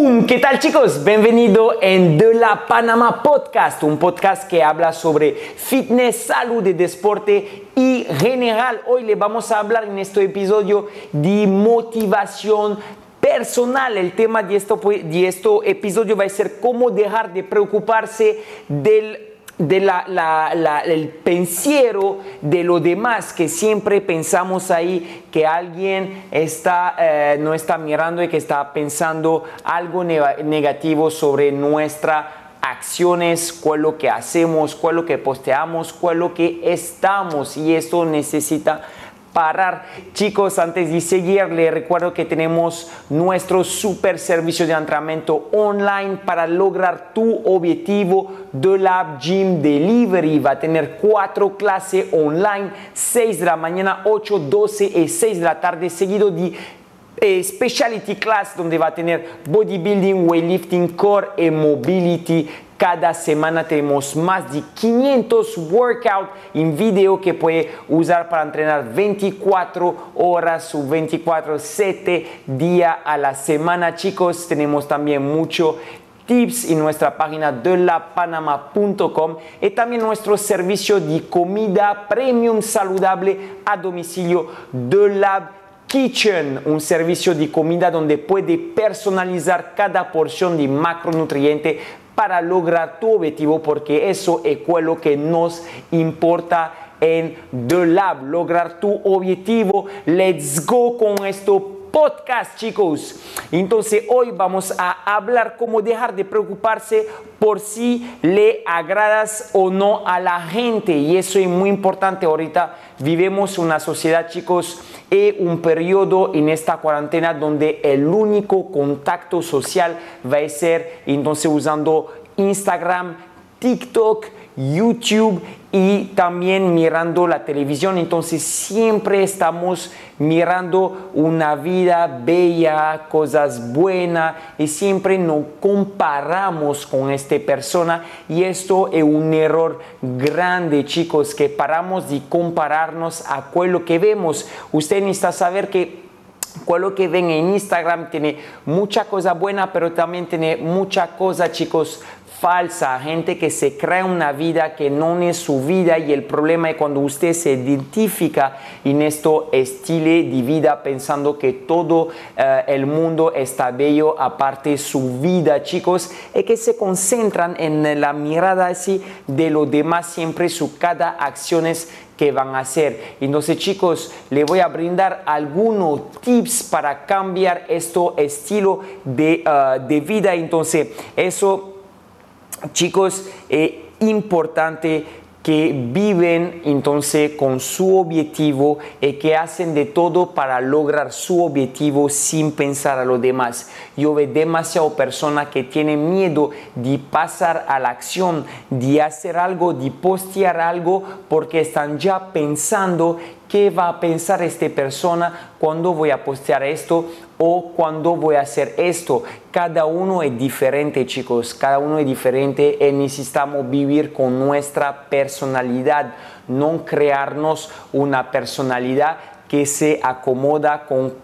¡Boom! ¿Qué tal chicos? Bienvenido en De la Panama Podcast, un podcast que habla sobre fitness, salud y deporte y general. Hoy le vamos a hablar en este episodio de motivación personal. El tema de este, de este episodio va a ser cómo dejar de preocuparse del de la, el pensiero de lo demás, que siempre pensamos ahí que alguien está, eh, no está mirando y que está pensando algo negativo sobre nuestras acciones, cuál lo que hacemos, cuál lo que posteamos, cuál lo que estamos y esto necesita parar. Chicos, antes de seguir, les recuerdo que tenemos nuestro super servicio de entrenamiento online para lograr tu objetivo de la Gym Delivery. Va a tener cuatro clases online, 6 de la mañana, 8, 12 y 6 de la tarde, seguido de eh, speciality class donde va a tener bodybuilding, weightlifting, core y mobility cada semana tenemos más de 500 workouts en video que puede usar para entrenar 24 horas o 24, 7 días a la semana. Chicos, tenemos también mucho tips en nuestra página de lapanama.com y también nuestro servicio de comida premium saludable a domicilio de la Kitchen, un servicio de comida donde puede personalizar cada porción de macronutriente para lograr tu objetivo porque eso es lo que nos importa en The Lab, lograr tu objetivo. Let's go con esto podcast, chicos. Entonces, hoy vamos a hablar cómo dejar de preocuparse por si le agradas o no a la gente. Y eso es muy importante. Ahorita vivimos una sociedad, chicos, y un periodo en esta cuarentena donde el único contacto social va a ser entonces usando Instagram, TikTok, YouTube y también mirando la televisión. Entonces siempre estamos mirando una vida bella, cosas buenas y siempre nos comparamos con esta persona y esto es un error grande chicos que paramos de compararnos a lo que vemos. Usted necesita saber que lo que ven en Instagram tiene mucha cosa buena, pero también tiene mucha cosa, chicos, falsa, gente que se crea una vida que no es su vida y el problema es cuando usted se identifica en esto estilo de vida pensando que todo eh, el mundo está bello aparte su vida, chicos, es que se concentran en la mirada así de lo demás siempre su cada acciones que van a hacer. Entonces, chicos, le voy a brindar algunos tips para cambiar esto estilo de, eh, de vida. Entonces, eso chicos, es importante que viven entonces con su objetivo y que hacen de todo para lograr su objetivo sin pensar a los demás. Yo veo demasiado personas que tienen miedo de pasar a la acción, de hacer algo, de postear algo, porque están ya pensando qué va a pensar esta persona cuando voy a postear esto o cuando voy a hacer esto. Cada uno es diferente, chicos, cada uno es diferente y necesitamos vivir con nuestra personalidad, no crearnos una personalidad que se acomoda con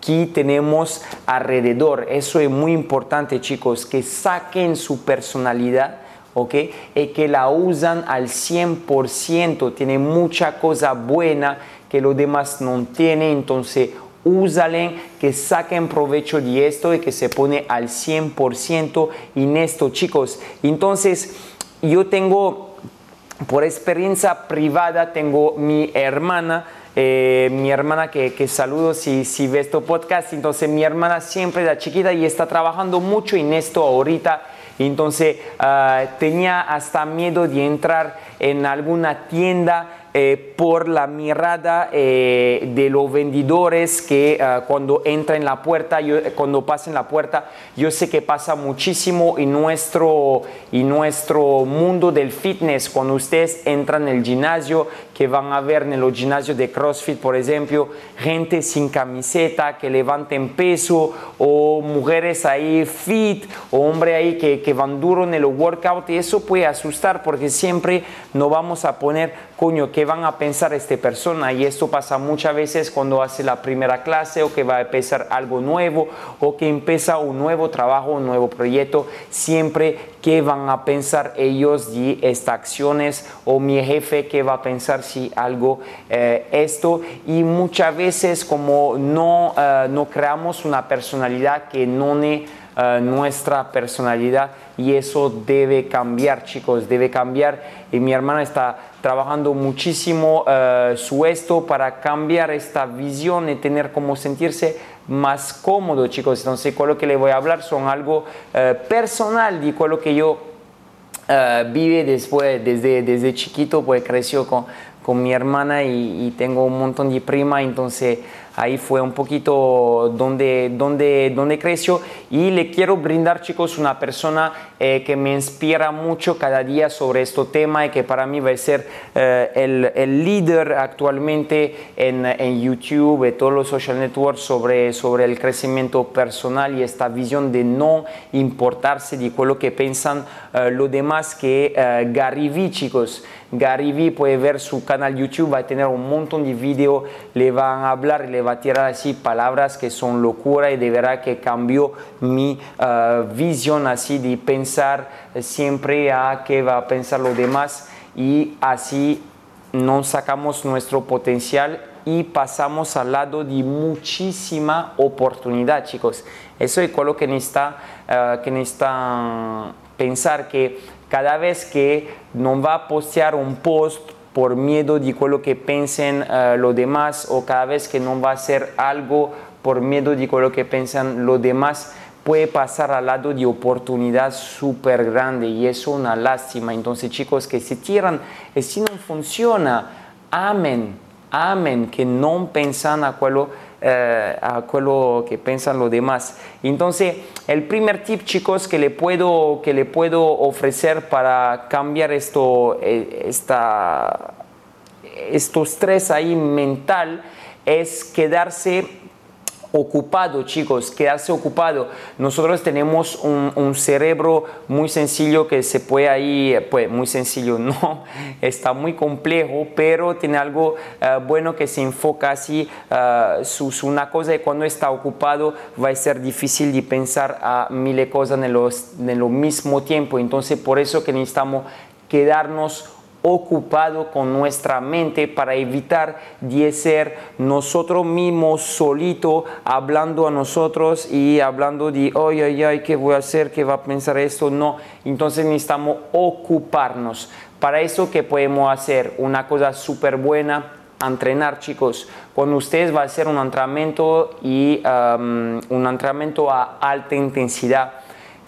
que tenemos alrededor. Eso es muy importante, chicos, que saquen su personalidad ¿ok? Y que la usan al 100%, tiene mucha cosa buena que los demás no tienen, entonces úsalen, que saquen provecho de esto y que se pone al 100% en esto, chicos. Entonces, yo tengo, por experiencia privada, tengo mi hermana, eh, mi hermana que, que saludo si, si ve este podcast, entonces mi hermana siempre da chiquita y está trabajando mucho en esto ahorita entonces ah, tenía hasta miedo de entrar en alguna tienda eh, por la mirada eh, de los vendedores que ah, cuando entra en la puerta, yo, cuando pasa en la puerta, yo sé que pasa muchísimo en nuestro, en nuestro mundo del fitness. Cuando ustedes entran en el gimnasio, que van a ver en los gimnasios de CrossFit, por ejemplo, gente sin camiseta que levanten peso o mujeres ahí fit o hombres ahí que, que van duro en el workout y eso puede asustar porque siempre nos vamos a poner coño, ¿qué van a pensar esta persona? Y esto pasa muchas veces cuando hace la primera clase o que va a empezar algo nuevo o que empieza un nuevo trabajo, un nuevo proyecto. Siempre, ¿qué van a pensar ellos de estas acciones? O mi jefe, ¿qué va a pensar si algo eh, esto? Y muchas veces como no, eh, no creamos una personalidad que no ne eh, nuestra personalidad y eso debe cambiar chicos, debe cambiar. Y mi hermana está trabajando muchísimo uh, su esto para cambiar esta visión y tener como sentirse más cómodo chicos, entonces con lo que le voy a hablar son algo uh, personal de con lo que yo vive después, desde, desde chiquito, pues creció con, con mi hermana y, y, tengo un montón de prima, entonces ahí fue un poquito donde, donde, donde creció y le quiero brindar chicos una persona eh, que me inspira mucho cada día sobre este tema y que para mí va a ser eh, el, el, líder actualmente en, en YouTube, y todos los social networks sobre, sobre el crecimiento personal y esta visión de no importarse de lo que piensan eh, los demás que Gary Vee chicos. Gary Vee puede ver su canal YouTube, va a tener un montón de videos, le van a hablar, le tirar así palabras que son locura y de verdad que cambió mi uh, visión así de pensar siempre a qué va a pensar los demás y así no sacamos nuestro potencial y pasamos al lado de muchísima oportunidad, chicos. Eso es lo que necesita, uh, que necesita pensar que cada vez que no va a postear un post por miedo de lo que piensen uh, los demás o cada vez que no va a hacer algo por miedo de lo que piensan los demás, puede pasar al lado de oportunidad súper grande y eso es una lástima. Entonces chicos, que se tiran, y si no funciona, amen, amen, que no piensan a lo eh, a que piensan los demás. Entonces, el primer tip, chicos, que le puedo, que le puedo ofrecer para cambiar esto, eh, esta, estos tres ahí mental es quedarse ocupado, chicos, quedarse ocupado. Nosotros tenemos un, cerebro muy sencillo que se puede ahí, pues muy sencillo, no, está muy complejo, pero tiene algo uh, bueno que se enfoca así. Uh, sus, una cosa de cuando está ocupado va a ser difícil de pensar a mil cosas en, los, en lo mismo tiempo. Entonces, por eso que necesitamos quedarnos ocupado con nuestra mente para evitar de ser nosotros mismos solito hablando a nosotros y hablando de, ay, ay, ay, ¿qué voy a hacer? ¿Qué va a pensar esto? No, entonces necesitamos ocuparnos. Para eso, ¿qué podemos hacer? Una cosa súper buena, entrenar, chicos. Cuando ustedes van a hacer un entrenamiento y um, un entrenamiento a alta intensidad,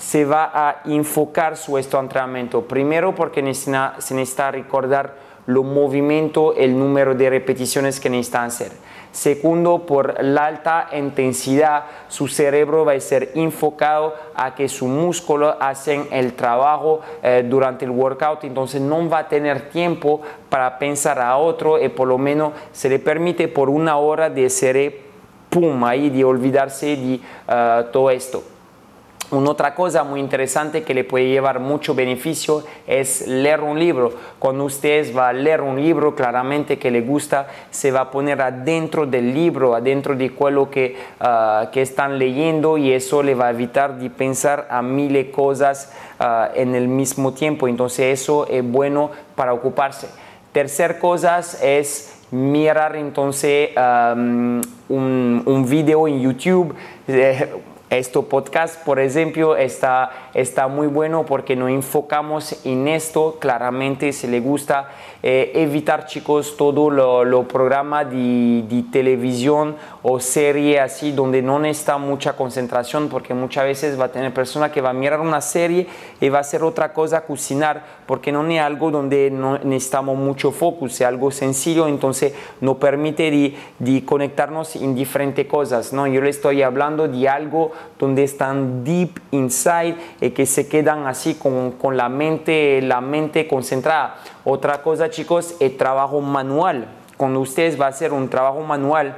se va a enfocar su entrenamiento. Primero porque se necesita recordar lo movimiento, el número de repeticiones que necesitan hacer. Segundo, por la alta intensidad, su cerebro va a ser enfocado a que su músculo hacen el trabajo eh, durante el workout, entonces no va a tener tiempo para pensar a otro y por lo menos se le permite por una hora de ser pum, ahí de olvidarse de uh, todo esto. Una otra cosa muy interesante que le puede llevar mucho beneficio es leer un libro. Cuando usted va a leer un libro claramente que le gusta, se va a poner adentro del libro, adentro de lo que, uh, que están leyendo y eso le va a evitar de pensar a miles de cosas uh, en el mismo tiempo. Entonces eso es bueno para ocuparse. Tercer cosa es mirar entonces um, un, un, video en YouTube. Este podcast, por ejemplo, está, está muy bueno porque nos enfocamos en esto. Claramente, si le gusta eh, evitar, chicos, todo lo, lo programa de, de, televisión o serie así, donde no necesita mucha concentración, porque muchas veces va a tener persona que va a mirar una serie y va a hacer otra cosa, cocinar, porque no es algo donde no necesitamos mucho focus, es algo sencillo, entonces nos permite de, de conectarnos en diferentes cosas. ¿no? Yo le estoy hablando de algo donde están deep inside y que se quedan así con, con la, mente, la mente concentrada. Otra cosa, chicos, el trabajo manual. Cuando ustedes va a hacer un trabajo manual,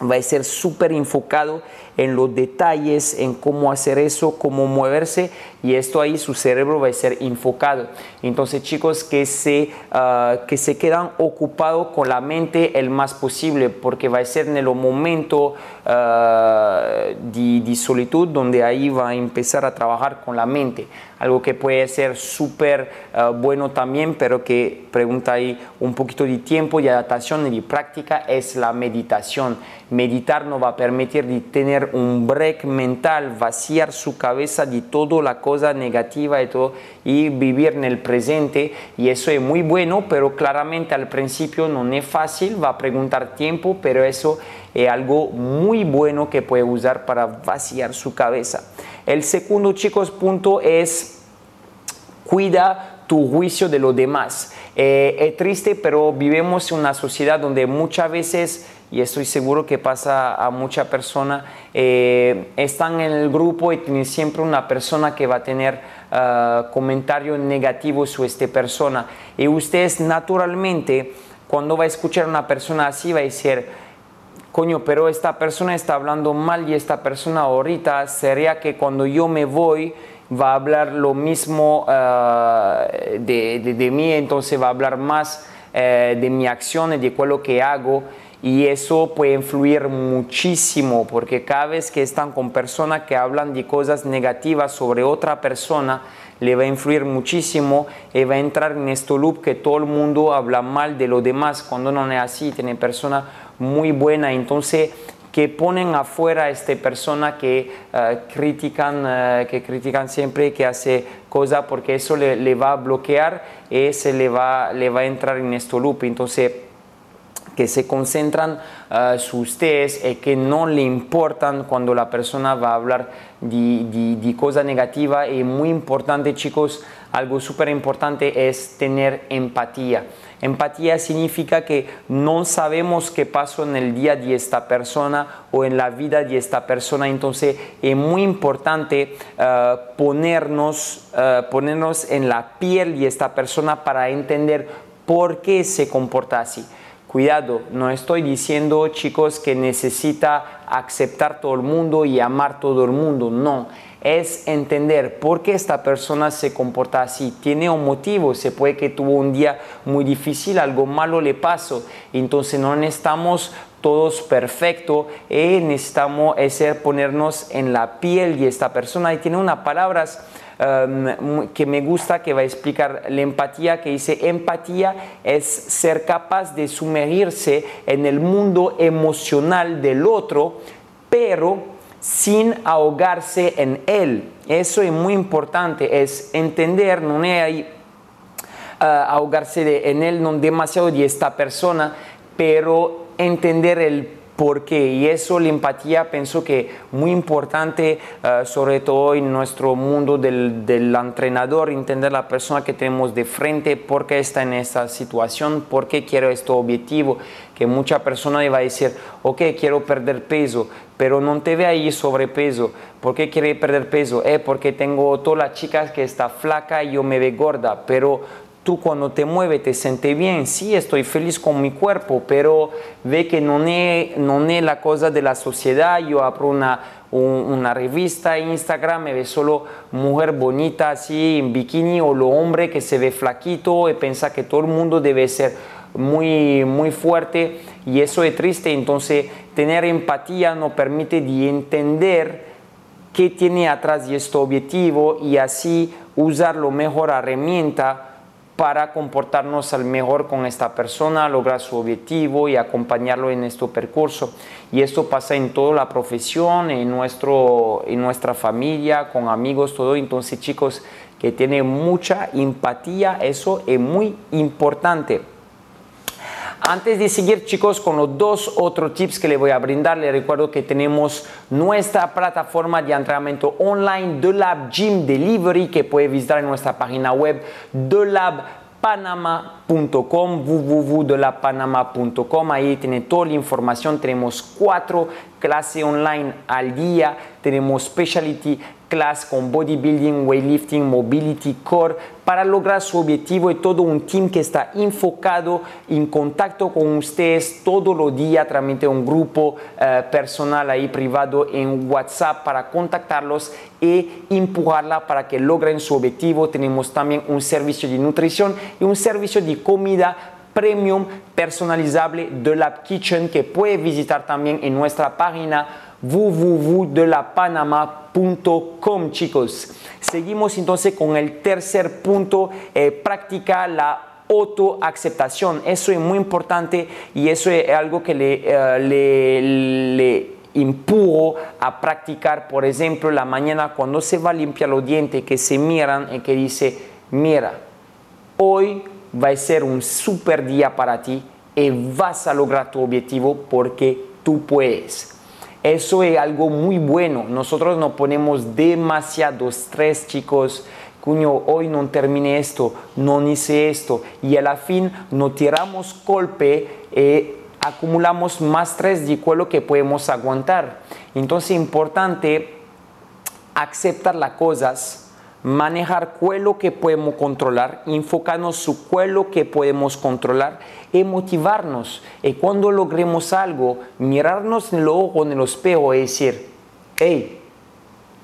va a ser súper enfocado en los detalles, en cómo hacer eso, cómo moverse y esto ahí su cerebro va a ser enfocado. Entonces chicos que se, ah, que se quedan ocupados con la mente el más posible porque va a ser en el momento uh, de, solitud donde ahí va a empezar a trabajar con la mente. Algo que puede ser súper ah, bueno también, pero que pregunta ahí un poquito de tiempo y adaptación y de práctica es la meditación. Meditar nos va a permitir de tener un break mental, vaciar su cabeza de toda la cosa negativa y todo y vivir en el presente y eso es muy bueno, pero claramente al principio no es fácil, va a preguntar tiempo, pero eso es algo muy bueno que puede usar para vaciar su cabeza. El segundo, chicos, punto es cuida tu juicio de los demás. Eh, es triste, pero vivimos en una sociedad donde muchas veces y estoy seguro que pasa a muchas personas, eh, están en el grupo y tienen siempre una persona que va a tener uh, comentarios negativos sobre esta persona. Y ustedes naturalmente, cuando va a escuchar a una persona así, va a decir, coño, pero esta persona está hablando mal y esta persona ahorita sería que cuando yo me voy va a hablar lo mismo uh, de, de, de, mí, entonces va a hablar más uh, de mi acción y de lo que hago y eso puede influir muchísimo porque cada vez que están con personas que hablan de cosas negativas sobre otra persona, le va a influir muchísimo y va a entrar en este loop que todo el mundo habla mal de los demás cuando no es así, tiene personas muy buenas, entonces que ponen afuera a esta persona que uh, critican, uh, que critican siempre, que hace cosas porque eso le, le, va a bloquear y se le va, le va a entrar en este loop. Entonces, que se concentran uh, sus ustedes y que no le importan cuando la persona va a hablar de, de, de cosas negativas. Y muy importante, chicos, algo súper importante es tener empatía. Empatía significa que no sabemos qué pasó en el día de esta persona o en la vida de esta persona. Entonces es muy importante uh, ponernos, uh, ponernos en la piel de esta persona para entender por qué se comporta así. Cuidado, no estoy diciendo chicos que necesita aceptar todo el mundo y amar todo el mundo, no. Es entender por qué esta persona se comporta así. Tiene un motivo, se puede que tuvo un día muy difícil, algo malo le pasó. Entonces no necesitamos todos perfectos y necesitamos hacer ponernos en la piel de esta persona. Y tiene unas palabras um, que me gusta que va a explicar la empatía, que dice empatía es ser capaz de sumergirse en el mundo emocional del otro, pero sin ahogarse en él. Eso es muy importante, es entender, no ahí uh, ahogarse en él, no demasiado de esta persona, pero entender el porque y eso la empatía pienso que muy importante uh, sobre todo en nuestro mundo del, del, entrenador entender la persona que tenemos de frente por qué está en esta situación por qué quiero este objetivo que mucha persona va a decir ok quiero perder peso pero no te ve ahí sobrepeso ¿por qué quiere perder peso? Eh, porque tengo todas las chicas que está flaca y yo me ve gorda pero tú cuando te mueves te sientes bien, sí, estoy feliz con mi cuerpo, pero ve que no es, no es la cosa de la sociedad, yo abro una, una revista Instagram, me ve solo mujer bonita así en bikini o lo hombre que se ve flaquito y piensa que todo el mundo debe ser muy, muy fuerte y eso es triste, entonces tener empatía nos permite de entender qué tiene atrás de este objetivo y así usar lo mejor herramienta para comportarnos al mejor con esta persona, lograr su objetivo y acompañarlo en este percurso. Y esto pasa en toda la profesión, en, nuestro, en nuestra familia, con amigos, todo. Entonces, chicos, que tienen mucha empatía, eso es muy importante. Antes de seguir chicos con los dos otros tips que les voy a brindar, les recuerdo que tenemos nuestra plataforma de entrenamiento online The Lab Gym Delivery que puede visitar en nuestra página web thelabpanama.com www.delapanama.com ahí tiene toda la información. Tenemos cuatro clases online al día. Tenemos specialty class con bodybuilding, weightlifting, mobility, core, para lograr su objetivo y todo un team que está enfocado en contacto con ustedes todos los días de un grupo eh, personal ahí privado en WhatsApp para contactarlos e empujarla para que logren su objetivo. Tenemos también un servicio de nutrición y un servicio de comida premium personalizable de la Kitchen que puede visitar también en nuestra página www.delapanama.com chicos. Seguimos entonces con el tercer punto, eh, practica la autoaceptación. Eso es muy importante y eso es algo que le, eh, le, le empujo a practicar, por ejemplo, la mañana cuando se va a limpiar los dientes, que se miran y que dice, mira, hoy va a ser un super día para ti y vas a lograr tu objetivo porque tú puedes. Eso es algo muy bueno. Nosotros no ponemos demasiado estrés, chicos. Cuño, hoy no terminé esto, no hice esto. Y a la fin no tiramos golpe y acumulamos más estrés de lo que podemos aguantar. Entonces es importante aceptar las cosas manejar lo que podemos controlar, enfocarnos su lo que podemos controlar y motivarnos. Y cuando logremos algo, mirarnos en el ojo, en el espejo y decir, hey,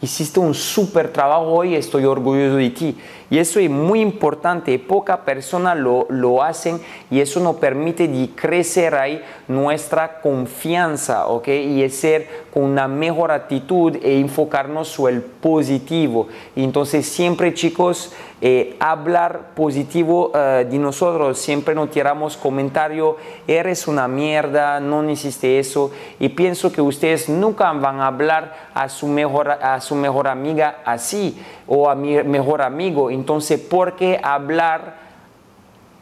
hiciste un súper trabajo hoy, estoy orgulloso de ti. Y eso es muy importante, poca persona lo, lo hacen y eso nos permite de crecer ahí nuestra confianza, ¿ok? Y ser con una mejor actitud e enfocarnos sobre el positivo. entonces siempre chicos, eh, hablar positivo eh, de nosotros, siempre nos tiramos comentario, eres una mierda, no hiciste eso. Y pienso que ustedes nunca van a hablar a su mejor, a su mejor amiga así o a mi mejor amigo. Entonces, ¿por qué hablar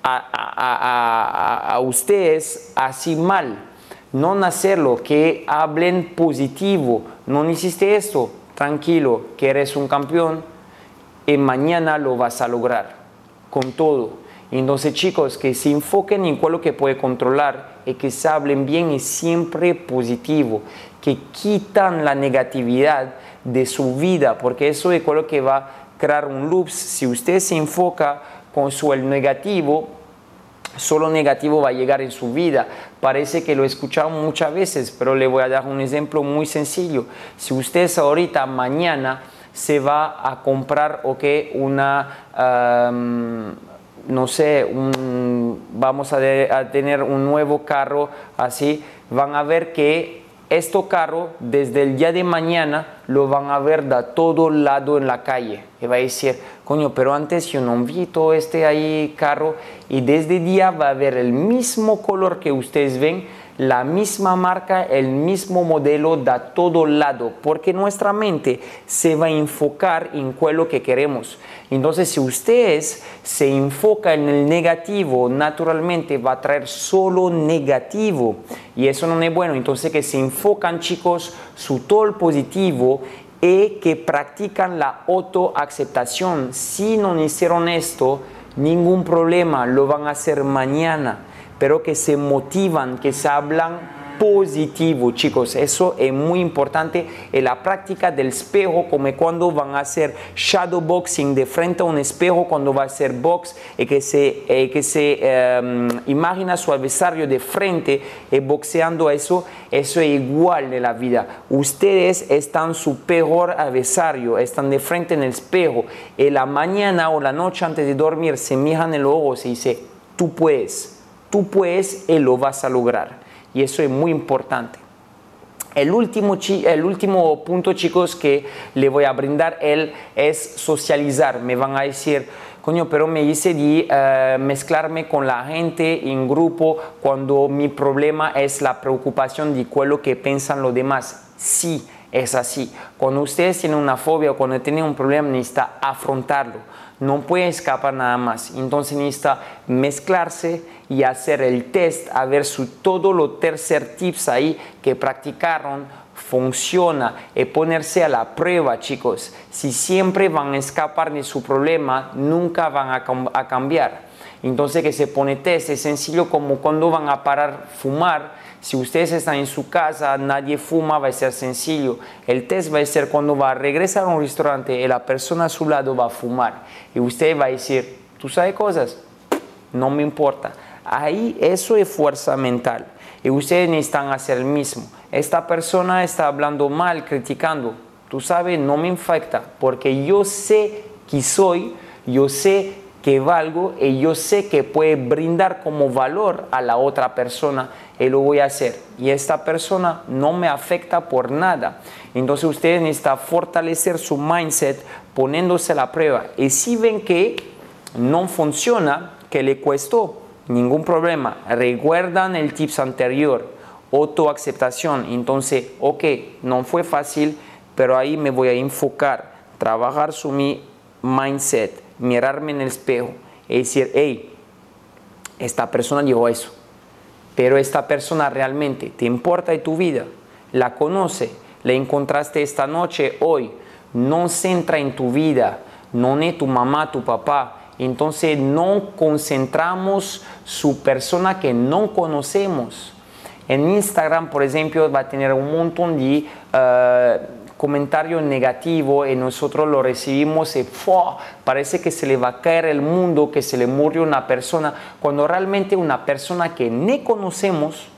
a, ustedes así mal? No hacerlo, que hablen positivo. No hiciste esto, tranquilo, que eres un campeón y mañana lo vas a lograr con todo. Entonces, chicos, que se enfoquen en lo que puede controlar y que se hablen bien y siempre positivo, que quitan la negatividad de su vida, porque eso es lo que va a crear un loop. Si usted se enfoca con su el negativo, solo negativo va a llegar en su vida. Parece que lo he escuchado muchas veces, pero le voy a dar un ejemplo muy sencillo. Si usted ahorita, mañana, se va a comprar o que una, no sé, vamos a, tener un nuevo carro así, van a ver que este carro desde el día de mañana lo van a ver de todo lado en la calle. Y va a decir, coño, pero antes yo no vi todo este ahí carro y desde día va a ver el mismo color que ustedes ven la misma marca, el mismo modelo da todo lado, porque nuestra mente se va a enfocar en lo que queremos. Entonces, si ustedes se enfocan en el negativo, naturalmente va a traer solo negativo y eso no es bueno. Entonces, que se enfocan, chicos, su todo el positivo y que practican la autoaceptación. Si no hicieron esto, ningún problema, lo van a hacer mañana pero que se motivan, que se hablan positivo, chicos. Eso es muy importante en la práctica del espejo, como cuando van a hacer shadow boxing de frente a un espejo, cuando va a hacer box, y que se, que se em, imagina su adversario de frente y boxeando eso. Eso es igual de la vida. Ustedes están su peor adversario, están de frente en el espejo. Y la mañana o la noche antes de dormir se miran en el ojo y dice, tú puedes tú puedes y lo vas a lograr. Y eso es muy importante. El último, el último punto, chicos, que le voy a brindar él es socializar. Me van a decir, coño, pero me hice de eh, mezclarme con la gente en grupo cuando mi problema es la preocupación de lo que piensan los demás. Sí, es así. Cuando ustedes tienen una fobia o cuando tienen un problema, necesita afrontarlo. No puede escapar nada más. Entonces necesita mezclarse y hacer el test a ver si todo lo tercer tips ahí que practicaron funciona y ponerse a la prueba, chicos. Si siempre van a escapar de su problema, nunca van a, cambiar. entonces que se pone test, es sencillo como cuando van a parar fumar, si ustedes están en su casa, nadie fuma, va a ser sencillo. El test va a ser cuando va a regresar a un restaurante y la persona a su lado va a fumar. Y usted va a decir, ¿tú sabes cosas? No me importa. Ahí eso es fuerza mental. Y ustedes necesitan hacer el mismo. Esta persona está hablando mal, criticando. Tú sabes, no me infecta porque yo sé que soy, yo sé que valgo y yo sé que puede brindar como valor a la otra persona y lo voy a hacer. Y esta persona no me afecta por nada. Entonces ustedes necesitan fortalecer su mindset poniéndose a la prueba. Y si ven que no funciona, que le cuestó, ningún problema. Recuerdan el tips anterior, autoaceptación. Entonces, ok, no fue fácil, pero ahí me voy a enfocar, trabajar su mi mindset mirarme en el espejo y decir, hey, esta persona dijo eso, pero esta persona realmente te importa de tu vida, la conoce, la encontraste esta noche, hoy, no centra en tu vida, no es tu mamá, tu papá, entonces no concentramos su persona que no conocemos. En Instagram, por ejemplo, va a tener un montón de... Eh, comentario negativo y nosotros lo recibimos y parece que se le va a caer el mundo, que se le murió una persona, cuando realmente una persona que no conocemos,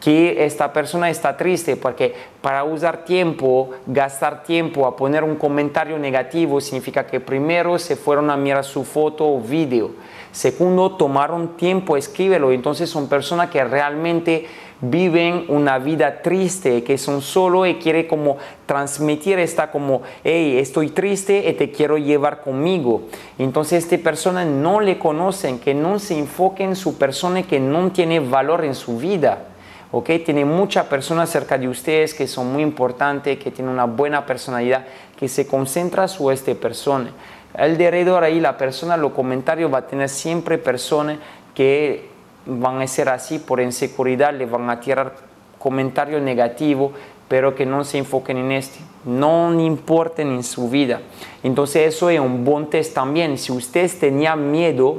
que esta persona está triste porque para usar tiempo, gastar tiempo a poner un comentario negativo significa que primero se fueron a mirar su foto o video, segundo tomaron tiempo, escríbelo, entonces son personas que realmente viven una vida triste, que son solo y quiere como transmitir esta como, hey, estoy triste y te quiero llevar conmigo. Entonces esta persona no le conocen, que no se enfoque en su persona que no tiene valor en su vida. ¿ok? Tiene muchas personas cerca de ustedes que son muy importantes, que tienen una buena personalidad, que se concentra sobre esta persona. Alrededor ahí la persona, los comentarios va a tener siempre personas que van a ser así por inseguridad, le van a tirar comentarios negativos, pero que no se enfoquen en este, no importen en su vida. Entonces eso es un buen test también. Si ustedes tenían miedo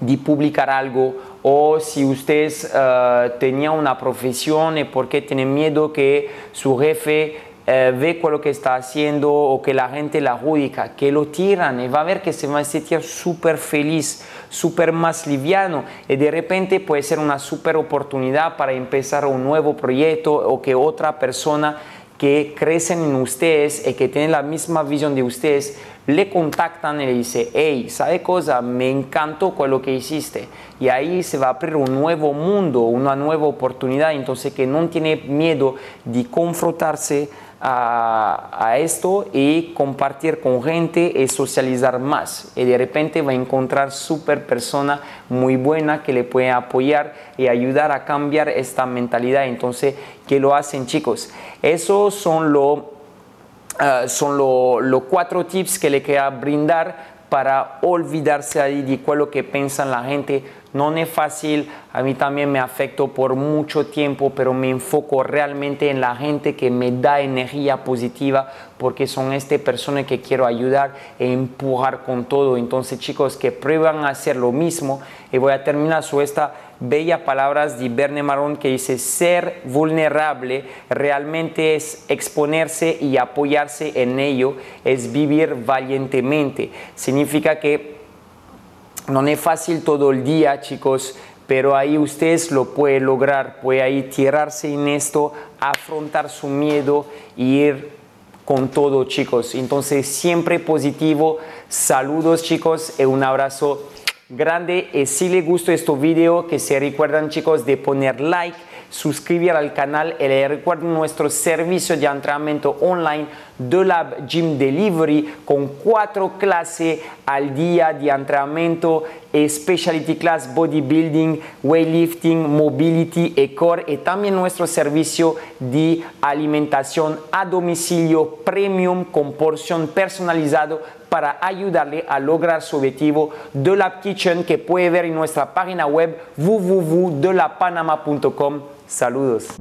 de publicar algo o si ustedes uh, tenían una profesión y porque tienen miedo que su jefe eh, ve con lo que está haciendo o que la gente la adjudica, que lo tiran y va a ver que se va a sentir súper feliz, súper más liviano y de repente puede ser una súper oportunidad para empezar un nuevo proyecto o que otra persona que crecen en ustedes y que tienen la misma visión de ustedes, le contactan y le dice, hey, ¿sabe cosa? Me encantó con lo que hiciste. Y ahí se va a abrir un nuevo mundo, una nueva oportunidad. Entonces que no tiene miedo de confrontarse a, esto y compartir con gente y socializar más. Y de repente va a encontrar super persona muy buena que le puede apoyar y ayudar a cambiar esta mentalidad. Entonces, ¿qué lo hacen chicos? Esos son los ah, son los cuatro tips que le queda brindar para olvidarse ahí de lo que piensa la gente. No es fácil, a mí también me afectó por mucho tiempo, pero me enfoco realmente en la gente que me da energía positiva porque son estas personas que quiero ayudar e empujar con todo. Entonces chicos, que prueban a hacer lo mismo y voy a terminar su esta bella palabras de Berne Marón que dice ser vulnerable realmente es exponerse y apoyarse en ello, es vivir valientemente. Significa que no es fácil todo el día, chicos, pero ahí ustedes lo pueden lograr, puede ahí tirarse en esto, afrontar su miedo y ir con todo, chicos. Entonces, siempre positivo. Saludos, chicos, y un abrazo grande. Y si les gustó este video, que se recuerdan chicos de poner like, suscribir al canal y les recuerden nuestro servicio de entrenamiento online de Lab Gym Delivery con cuatro clases al día de entrenamiento, specialty class, bodybuilding, weightlifting, mobility y core y también nuestro servicio de alimentación a domicilio premium con porción personalizado para ayudarle a lograr su objetivo de la Kitchen que puede ver en nuestra página web www.delapanama.com. Saludos.